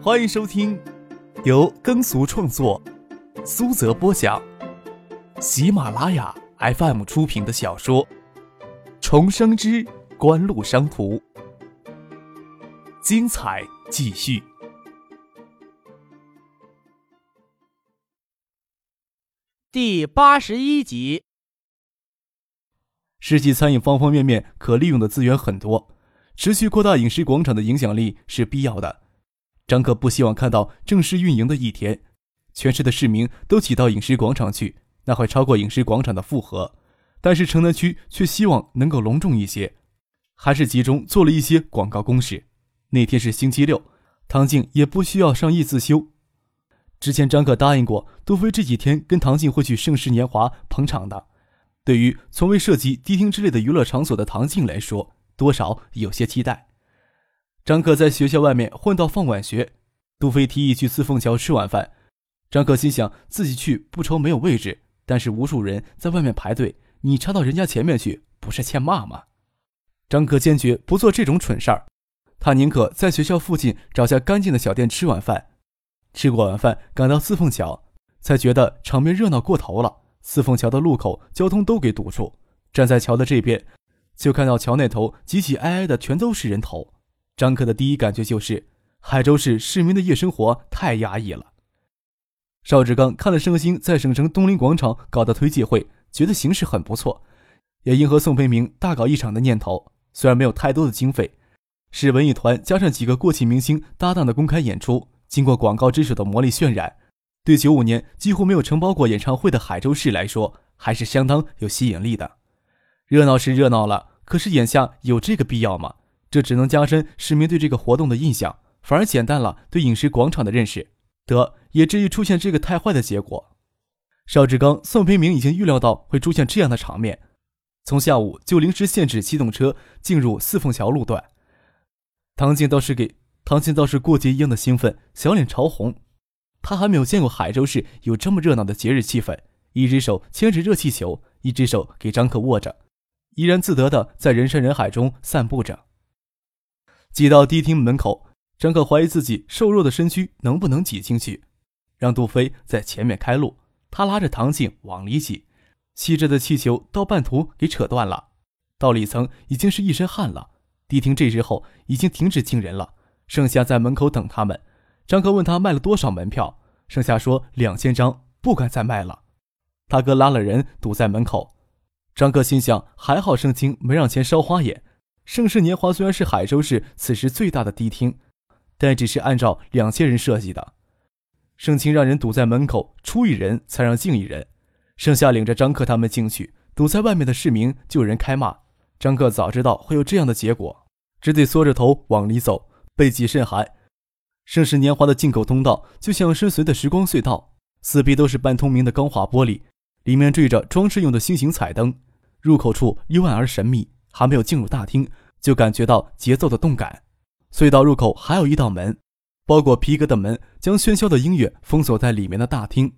欢迎收听由耕俗创作、苏泽播讲、喜马拉雅 FM 出品的小说《重生之官路商途》，精彩继续，第八十一集。世纪餐饮方方面面可利用的资源很多，持续扩大饮食广场的影响力是必要的。张克不希望看到正式运营的一天，全市的市民都挤到影视广场去，那会超过影视广场的负荷。但是城南区却希望能够隆重一些，还是集中做了一些广告攻势。那天是星期六，唐静也不需要上夜自修。之前张克答应过杜飞，这几天跟唐静会去盛世年华捧场的。对于从未涉及迪厅之类的娱乐场所的唐静来说，多少有些期待。张可在学校外面混到放晚学，杜飞提议去四凤桥吃晚饭。张可心想自己去不愁没有位置，但是无数人在外面排队，你插到人家前面去，不是欠骂吗？张可坚决不做这种蠢事儿，他宁可在学校附近找家干净的小店吃晚饭。吃过晚饭，赶到四凤桥，才觉得场面热闹过头了。四凤桥的路口交通都给堵住，站在桥的这边，就看到桥那头挤挤挨挨的全都是人头。张克的第一感觉就是，海州市市民的夜生活太压抑了。邵志刚看了盛兴在省城东林广场搞的推介会，觉得形势很不错，也应和宋培明大搞一场的念头。虽然没有太多的经费，是文艺团加上几个过气明星搭档的公开演出，经过广告之手的魔力渲染。对九五年几乎没有承包过演唱会的海州市来说，还是相当有吸引力的。热闹是热闹了，可是眼下有这个必要吗？这只能加深市民对这个活动的印象，反而减淡了对饮食广场的认识，得也至于出现这个太坏的结果。邵志刚、宋培明已经预料到会出现这样的场面，从下午就临时限制机动车进入四凤桥路段。唐静倒是给唐静倒是过节一样的兴奋，小脸潮红。他还没有见过海州市有这么热闹的节日气氛，一只手牵着热气球，一只手给张克握着，怡然自得的在人山人海中散步着。挤到迪厅门口，张克怀疑自己瘦弱的身躯能不能挤进去，让杜飞在前面开路，他拉着唐静往里挤，吸着的气球到半途给扯断了，到里层已经是一身汗了。迪厅这时候已经停止进人了，剩下在门口等他们。张克问他卖了多少门票，剩下说两千张，不敢再卖了。他哥拉了人堵在门口。张克心想，还好盛清没让钱烧花眼。盛世年华虽然是海州市此时最大的迪厅，但只是按照两千人设计的。盛清让人堵在门口，出一人才让进一人，剩下领着张克他们进去。堵在外面的市民就有人开骂。张克早知道会有这样的结果，只得缩着头往里走，背脊甚寒。盛世年华的进口通道就像深邃的时光隧道，四壁都是半透明的钢化玻璃，里面缀着装饰用的星形彩灯。入口处幽暗而神秘，还没有进入大厅，就感觉到节奏的动感。隧道入口还有一道门，包裹皮革的门将喧嚣的音乐封锁在里面的大厅。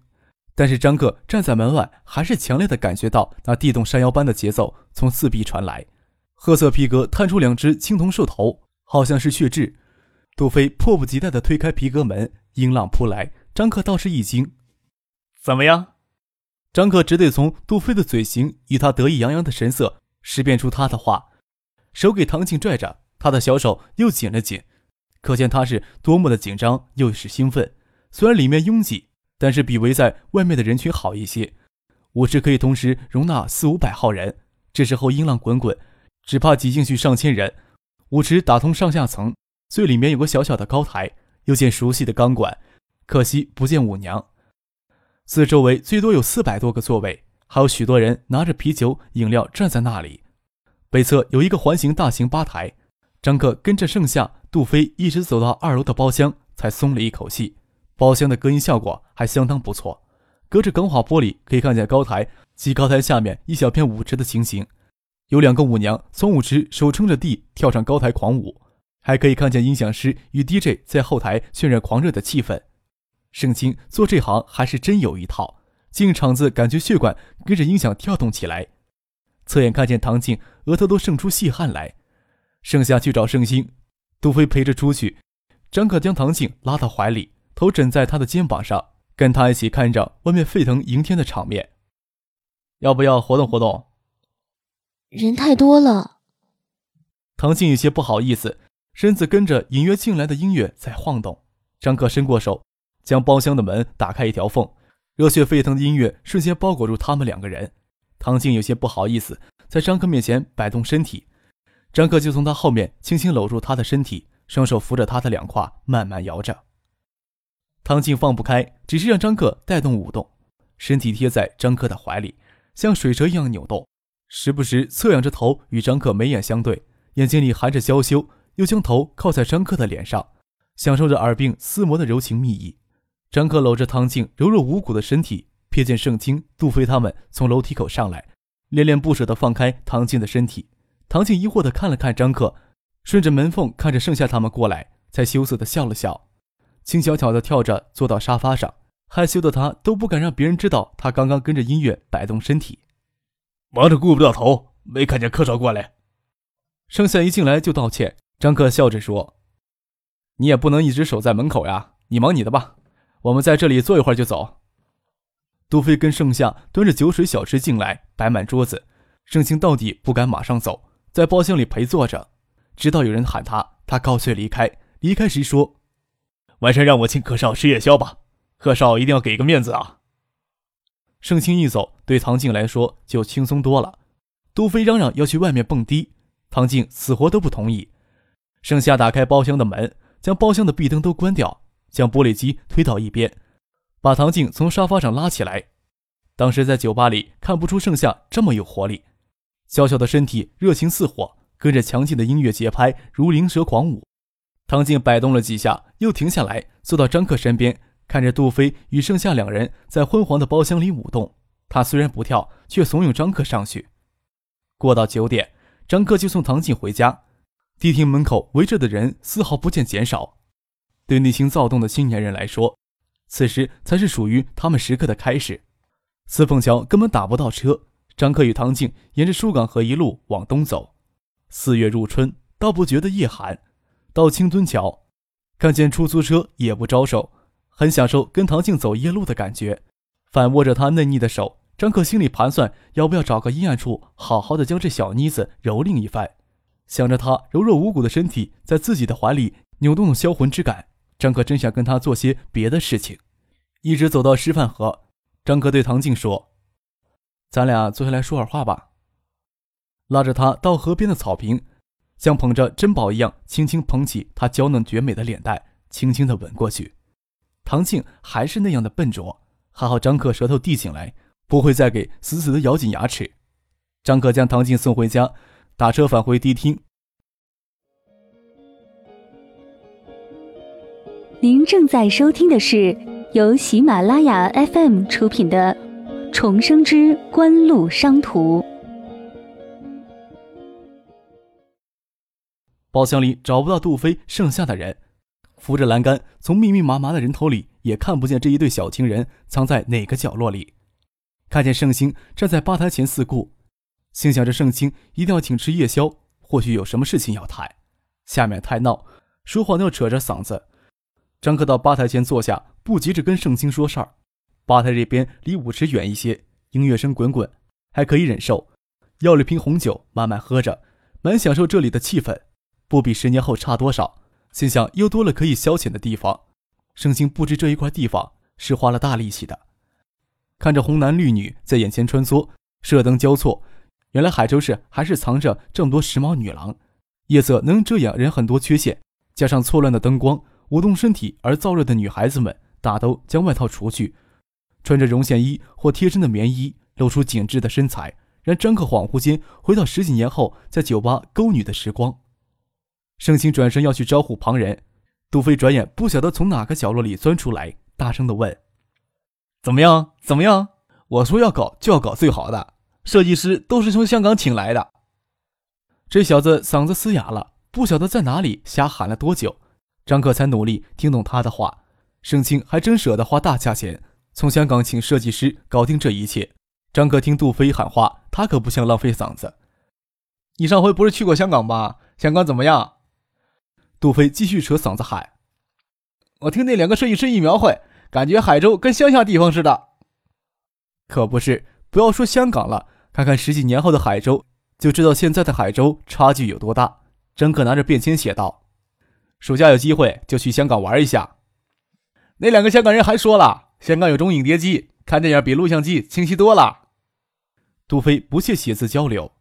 但是张克站在门外，还是强烈的感觉到那地动山摇般的节奏从四壁传来。褐色皮革探出两只青铜兽头，好像是血痣。杜飞迫不及待地推开皮革门，音浪扑来。张克倒是一惊：“怎么样？”张克只得从杜飞的嘴型与他得意洋洋的神色识辨出他的话，手给唐静拽着，他的小手又紧了紧，可见他是多么的紧张又是兴奋。虽然里面拥挤，但是比围在外面的人群好一些，舞池可以同时容纳四五百号人。这时候音浪滚滚，只怕挤进去上千人。舞池打通上下层。最里面有个小小的高台，又见熟悉的钢管，可惜不见舞娘。四周围最多有四百多个座位，还有许多人拿着啤酒、饮料站在那里。北侧有一个环形大型吧台。张克跟着盛夏、杜飞一直走到二楼的包厢，才松了一口气。包厢的隔音效果还相当不错，隔着钢化玻璃可以看见高台及高台下面一小片舞池的情形。有两个舞娘从舞池手撑着地跳上高台狂舞。还可以看见音响师与 DJ 在后台渲染狂热的气氛。盛清做这行还是真有一套，进场子感觉血管跟着音响跳动起来。侧眼看见唐静额头都渗出细汗来。剩下去找盛星，杜飞陪着出去，张克将唐静拉到怀里，头枕在他的肩膀上，跟他一起看着外面沸腾迎天的场面。要不要活动活动？人太多了。唐静有些不好意思，身子跟着隐约进来的音乐在晃动。张克伸过手，将包厢的门打开一条缝，热血沸腾的音乐瞬间包裹住他们两个人。唐静有些不好意思，在张克面前摆动身体，张克就从他后面轻轻搂住他的身体。双手扶着他的两胯，慢慢摇着。唐静放不开，只是让张克带动舞动，身体贴在张克的怀里，像水蛇一样扭动，时不时侧仰着头与张克眉眼相对，眼睛里含着娇羞，又将头靠在张克的脸上，享受着耳鬓厮磨的柔情蜜意。张克搂着唐静柔弱无骨的身体，瞥见盛清、杜飞他们从楼梯口上来，恋恋不舍地放开唐静的身体。唐静疑惑地看了看张克。顺着门缝看着盛夏他们过来，才羞涩地笑了笑，轻巧巧地跳着坐到沙发上。害羞的他都不敢让别人知道，他刚刚跟着音乐摆动身体。忙着顾不到头，没看见客少过来。盛夏一进来就道歉。张克笑着说：“你也不能一直守在门口呀，你忙你的吧，我们在这里坐一会儿就走。”杜飞跟盛夏端着酒水小吃进来，摆满桌子。盛清到底不敢马上走，在包厢里陪坐着。直到有人喊他，他告辞离开。离开时说：“晚上让我请贺少吃夜宵吧，贺少一定要给个面子啊。”盛清一走，对唐静来说就轻松多了。杜飞嚷嚷要去外面蹦迪，唐静死活都不同意。盛夏打开包厢的门，将包厢的壁灯都关掉，将玻璃机推到一边，把唐静从沙发上拉起来。当时在酒吧里看不出盛夏这么有活力，娇小的身体热情似火。跟着强劲的音乐节拍，如灵蛇狂舞。唐静摆动了几下，又停下来，坐到张克身边，看着杜飞与盛夏两人在昏黄的包厢里舞动。他虽然不跳，却怂恿张克上去。过到九点，张克就送唐静回家。迪厅门口围着的人丝毫不见减少。对内心躁动的青年人来说，此时才是属于他们时刻的开始。四凤桥根本打不到车。张克与唐静沿着疏港河一路往东走。四月入春，倒不觉得夜寒。到青墩桥，看见出租车也不招手，很享受跟唐静走夜路的感觉。反握着她嫩腻的手，张克心里盘算要不要找个阴暗处，好好的将这小妮子蹂躏一番。想着她柔弱无骨的身体在自己的怀里扭动的销魂之感，张克真想跟他做些别的事情。一直走到师范河，张克对唐静说：“咱俩坐下来说会儿话吧。”拉着她到河边的草坪，像捧着珍宝一样，轻轻捧起她娇嫩绝美的脸蛋，轻轻的吻过去。唐静还是那样的笨拙，还好张克舌头递进来，不会再给死死的咬紧牙齿。张克将唐静送回家，打车返回迪厅。您正在收听的是由喜马拉雅 FM 出品的《重生之官路商途》。包厢里找不到杜飞剩下的人，扶着栏杆，从密密麻麻的人头里也看不见这一对小情人藏在哪个角落里。看见盛兴站在吧台前四顾，心想着盛兴一定要请吃夜宵，或许有什么事情要谈。下面太闹，说话都要扯着嗓子。张克到吧台前坐下，不急着跟盛清说事儿。吧台这边离舞池远一些，音乐声滚滚，还可以忍受。要了瓶红酒，慢慢喝着，蛮享受这里的气氛。不比十年后差多少，心想又多了可以消遣的地方。盛清不知这一块地方是花了大力气的。看着红男绿女在眼前穿梭，射灯交错，原来海州市还是藏着这么多时髦女郎。夜色能遮掩人很多缺陷，加上错乱的灯光，舞动身体而燥热的女孩子们大都将外套除去，穿着绒线衣或贴身的棉衣，露出紧致的身材，让张克恍惚间回到十几年后在酒吧勾女的时光。盛兴转身要去招呼旁人，杜飞转眼不晓得从哪个角落里钻出来，大声的问：“怎么样？怎么样？我说要搞就要搞最好的，设计师都是从香港请来的。”这小子嗓子嘶哑了，不晓得在哪里瞎喊了多久。张克才努力听懂他的话。盛清还真舍得花大价钱从香港请设计师搞定这一切。张克听杜飞喊话，他可不想浪费嗓子。你上回不是去过香港吗？香港怎么样？杜飞继续扯嗓子喊：“我听那两个设计师一描绘，感觉海州跟乡下地方似的。可不是，不要说香港了，看看十几年后的海州，就知道现在的海州差距有多大。张克拿着便签写道：“暑假有机会就去香港玩一下。”那两个香港人还说了，香港有种影碟机，看电影比录像机清晰多了。杜飞不屑写字交流，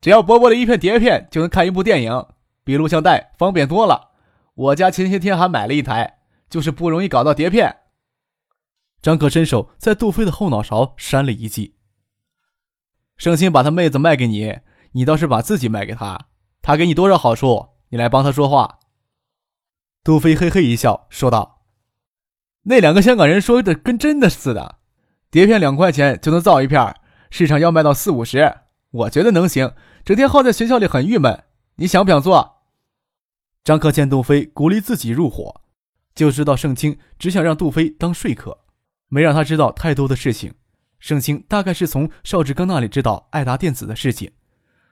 只要薄薄的一片碟片就能看一部电影，比录像带方便多了。我家前些天还买了一台，就是不容易搞到碟片。张可伸手在杜飞的后脑勺扇了一记。盛清把他妹子卖给你，你倒是把自己卖给他，他给你多少好处，你来帮他说话。杜飞嘿嘿一笑，说道：“那两个香港人说的跟真的似的，碟片两块钱就能造一片，市场要卖到四五十，我觉得能行。整天耗在学校里很郁闷，你想不想做？”张克见杜飞鼓励自己入伙，就知道盛清只想让杜飞当说客。没让他知道太多的事情，盛清大概是从邵志刚那里知道爱达电子的事情。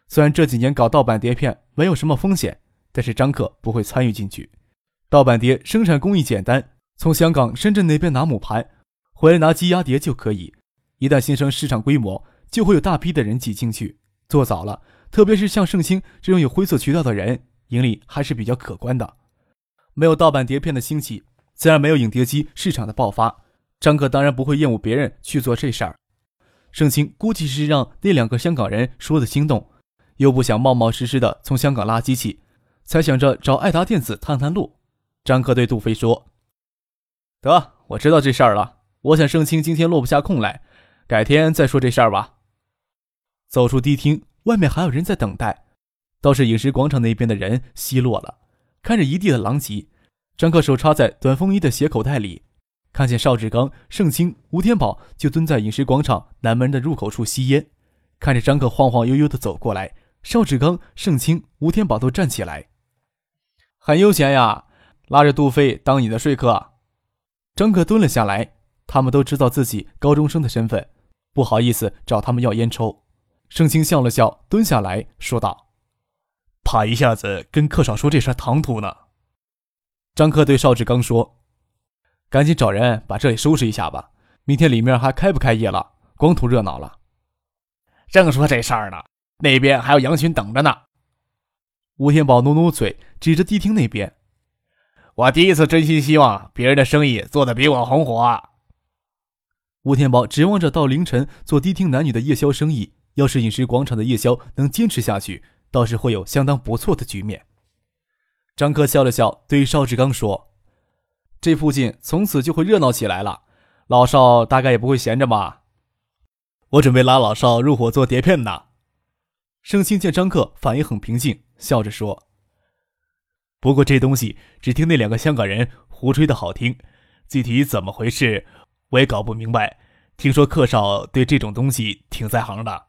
虽然这几年搞盗版碟片没有什么风险，但是张克不会参与进去。盗版碟生产工艺简单，从香港、深圳那边拿母盘，回来拿机压碟就可以。一旦形成市场规模，就会有大批的人挤进去。做早了，特别是像盛兴这种有灰色渠道的人，盈利还是比较可观的。没有盗版碟片的兴起，自然没有影碟机市场的爆发。张克当然不会厌恶别人去做这事儿，盛清估计是让那两个香港人说的心动，又不想冒冒失失的从香港拉机器，才想着找爱达电子探探路。张克对杜飞说：“得，我知道这事儿了。我想盛清今天落不下空来，改天再说这事儿吧。”走出迪厅，外面还有人在等待，倒是影视广场那边的人奚落了。看着一地的狼藉，张克手插在短风衣的斜口袋里。看见邵志刚、盛清、吴天宝就蹲在饮食广场南门的入口处吸烟，看着张克晃晃悠悠的走过来，邵志刚、盛清、吴天宝都站起来，很悠闲呀，拉着杜飞当你的说客。张克蹲了下来，他们都知道自己高中生的身份，不好意思找他们要烟抽。盛清笑了笑，蹲下来说道：“怕一下子跟客少说这事唐突呢。”张克对邵志刚说。赶紧找人把这里收拾一下吧，明天里面还开不开业了？光图热闹了。正说这事儿呢，那边还有羊群等着呢。吴天宝努努嘴，指着迪厅那边。我第一次真心希望别人的生意做得比我红火。吴天宝指望着到凌晨做迪厅男女的夜宵生意，要是饮食广场的夜宵能坚持下去，倒是会有相当不错的局面。张克笑了笑，对邵志刚说。这附近从此就会热闹起来了，老邵大概也不会闲着吧？我准备拉老邵入伙做碟片呢。盛清见张克反应很平静，笑着说：“不过这东西只听那两个香港人胡吹的好听，具体怎么回事我也搞不明白。听说克少对这种东西挺在行的。”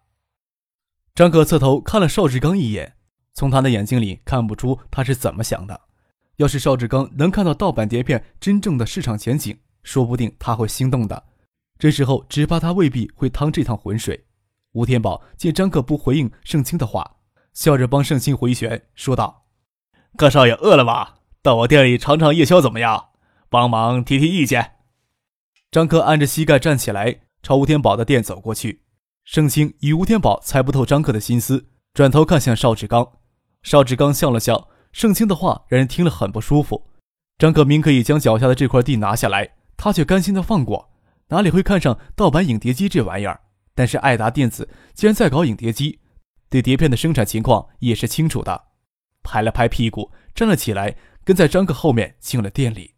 张克侧头看了邵志刚一眼，从他的眼睛里看不出他是怎么想的。要是邵志刚能看到盗版碟片真正的市场前景，说不定他会心动的。这时候只怕他未必会趟这趟浑水。吴天宝见张克不回应盛清的话，笑着帮盛清回旋，说道：“葛少爷饿了吧？到我店里尝尝夜宵怎么样？帮忙提提意见。”张克按着膝盖站起来，朝吴天宝的店走过去。盛清与吴天宝猜不透张克的心思，转头看向邵志刚。邵志刚笑了笑。盛清的话让人听了很不舒服。张克明可以将脚下的这块地拿下来，他却甘心的放过，哪里会看上盗版影碟机这玩意儿？但是爱达电子既然在搞影碟机，对碟片的生产情况也是清楚的。拍了拍屁股，站了起来，跟在张克后面进了店里。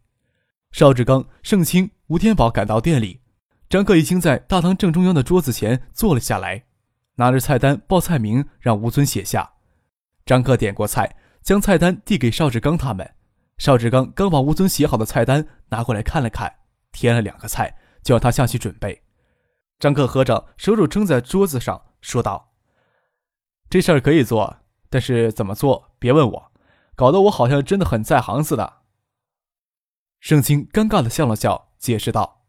邵志刚、盛清、吴天宝赶到店里，张克已经在大堂正中央的桌子前坐了下来，拿着菜单报菜名，让吴尊写下。张克点过菜。将菜单递给邵志刚他们，邵志刚刚把吴尊写好的菜单拿过来看了看，添了两个菜，就让他下去准备。张克合掌，手肘撑在桌子上，说道：“这事儿可以做，但是怎么做，别问我，搞得我好像真的很在行似的。”盛清尴尬的笑了笑，解释道：“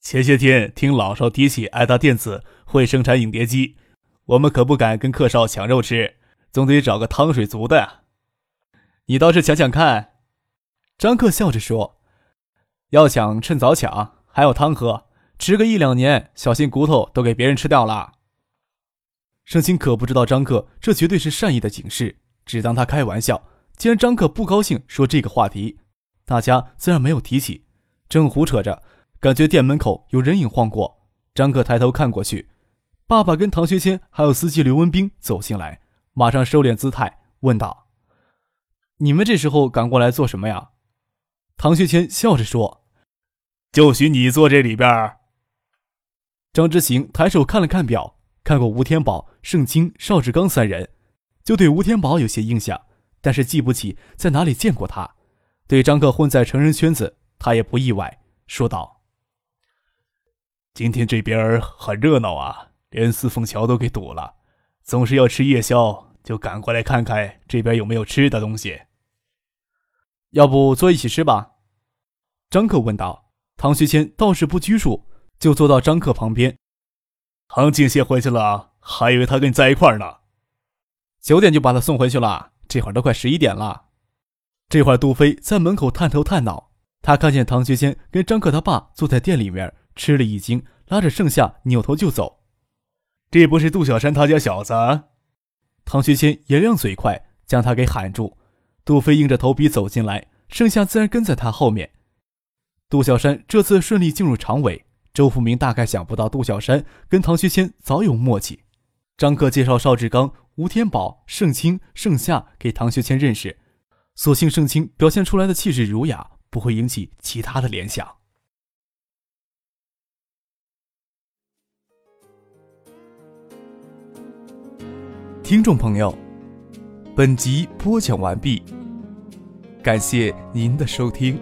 前些天听老少提起爱达电子会生产影碟机，我们可不敢跟客少抢肉吃。”总得找个汤水足的呀，你倒是想想看。张克笑着说：“要抢趁早抢，还有汤喝，吃个一两年，小心骨头都给别人吃掉了。”盛清可不知道张克这绝对是善意的警示，只当他开玩笑。既然张克不高兴说这个话题，大家自然没有提起。正胡扯着，感觉店门口有人影晃过，张克抬头看过去，爸爸跟唐学谦还有司机刘文斌走进来，马上收敛姿态问道：“你们这时候赶过来做什么呀？”唐学谦笑着说：“就许你坐这里边。”张之行抬手看了看表，看过吴天宝。盛清、邵志刚三人，就对吴天宝有些印象，但是记不起在哪里见过他。对张克混在成人圈子，他也不意外，说道：“今天这边很热闹啊，连四凤桥都给堵了。总是要吃夜宵，就赶过来看看这边有没有吃的东西。要不坐一起吃吧？”张克问道。唐学谦倒是不拘束，就坐到张克旁边。唐静先回去了。还以为他跟你在一块呢，九点就把他送回去了。这会儿都快十一点了。这会儿，杜飞在门口探头探脑，他看见唐学谦跟张克他爸坐在店里面，吃了一惊，拉着盛夏扭头就走。这不是杜小山他家小子？唐学谦也亮嘴快，将他给喊住。杜飞硬着头皮走进来，盛夏自然跟在他后面。杜小山这次顺利进入常委，周福明大概想不到杜小山跟唐学谦早有默契。张克介绍邵志刚、吴天宝、盛清、盛夏给唐学谦认识，所幸盛清表现出来的气质儒雅，不会引起其他的联想。听众朋友，本集播讲完毕，感谢您的收听。